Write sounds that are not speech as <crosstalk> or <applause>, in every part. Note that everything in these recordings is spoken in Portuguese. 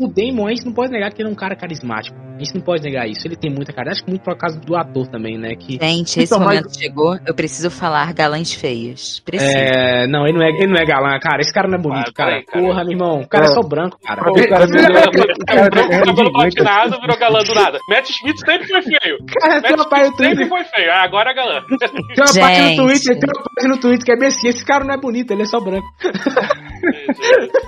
o Damon, a gente não pode negar que ele é um cara carismático. A gente não pode negar isso. Ele tem muita cara. Acho que muito por causa do ator também, né? Que... Gente, esse Então, momento mas- chegou. Eu preciso falar galãs feios. Preciso. É, não, ele não é, ele não é galã, cara. Esse cara não é bonito, Ah, cara. peraí, cara. Porra, meu irmão. O cara é, É. só branco, cara. O cara cabelo platinado virou galã do nada. Matt Smith sempre foi feio. Cara, tem Matt uma página no Smith sempre Twitter. foi feio. Ah, Agora é galã. Tem uma página no Gente. Twitter, tem uma página no Twitter que é bem assim, esse cara não é bonito, ele é só branco.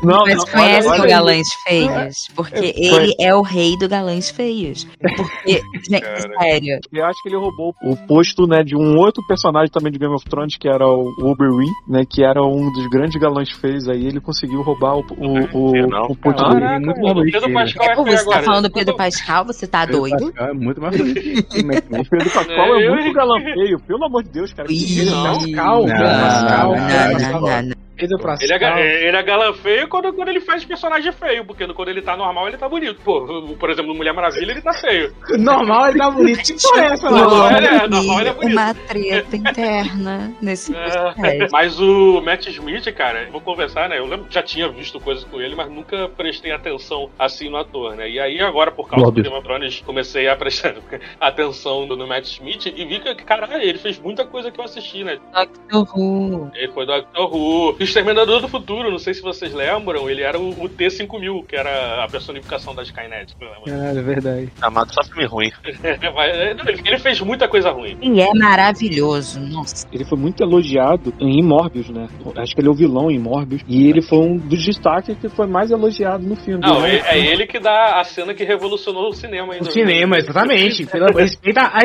Não, Mas não, conhece olha- o olha- galãs feios? Porque ele é o rei do galãs feios. Porque, <laughs> gente, Cara. sério. Eu acho que ele roubou o posto, né, de um outro personagem também de Game of Thrones, que era o Oberyn, né, que era um dos grandes galãs feios aí, ele conseguiu roubar o, o, o, Não. o posto dele. é muito o bonito Pedro. Pascal é feio você tá agora. falando do Pedro Pascal, você tá doido? É muito mais. O <laughs> Pedro Pascal é, É, muito <laughs> galã feio, pelo amor de Deus, cara. Não. Pascal, não, Pascal, não, Pascal. não, não, não. Pedro Pascal. Ele é, ele é galã feio quando, quando ele faz personagem feio, porque quando ele tá normal ele tá bonito. Pô, por exemplo, no Mulher Maravilha ele tá feio. <laughs> Normal, ele tá bonito. Que porra é essa, ele é, normal, ele é bonito. uma treta interna nesse É, mas o Matt Smith, cara, vou conversar, né? Eu lembro já tinha visto coisas com ele, mas nunca prestei atenção assim no ator, né? E aí agora, por causa Óbvio. do Game of Thrones, comecei a prestar <laughs> atenção no, Matt Smith e vi que, caralho, ele fez muita coisa que eu assisti, né? Doctor Who. Ele foi Doctor Who, Exterminador do Futuro, não sei se vocês lembram, ele era o, o T-5000, que era a personificação da Skynet. É, é verdade. Amado só filme ruim. <laughs> Mas, não, ele ele fez muita coisa ruim. E é maravilhoso, nossa. Ele foi muito elogiado em Morbius, né? Acho que ele é o vilão em Morbius. E ele foi um dos destaques que foi mais elogiado no filme. Não, Ele- é, é ele que dá a cena que revolucionou o cinema. ainda. O cinema, exatamente. <laughs> Pela, respeita a.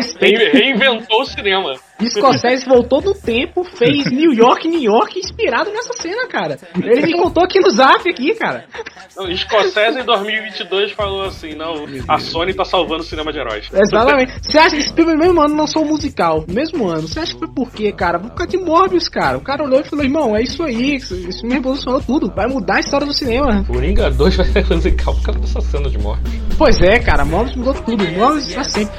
Reinventou o cinema. Scorsese voltou no tempo, fez New York, New York, inspirado nessa cena, cara. Ele me contou aqui no zap aqui, cara. Não, Scorsese em 2022 falou assim: não, a Sony tá salvando o cinema de heróis. Exatamente. Você acha que esse filme mesmo ano lançou um musical? Mesmo ano. Você acha que foi por quê, cara? Por causa de Morbius, cara. O cara olhou e falou, irmão, é isso aí. Isso me revolucionou tudo. Vai mudar a história do cinema. Coringa 2 vai ser musical por causa dessa cena de morte. Pois é, cara. Morbius mudou tudo. Morbius pra sempre.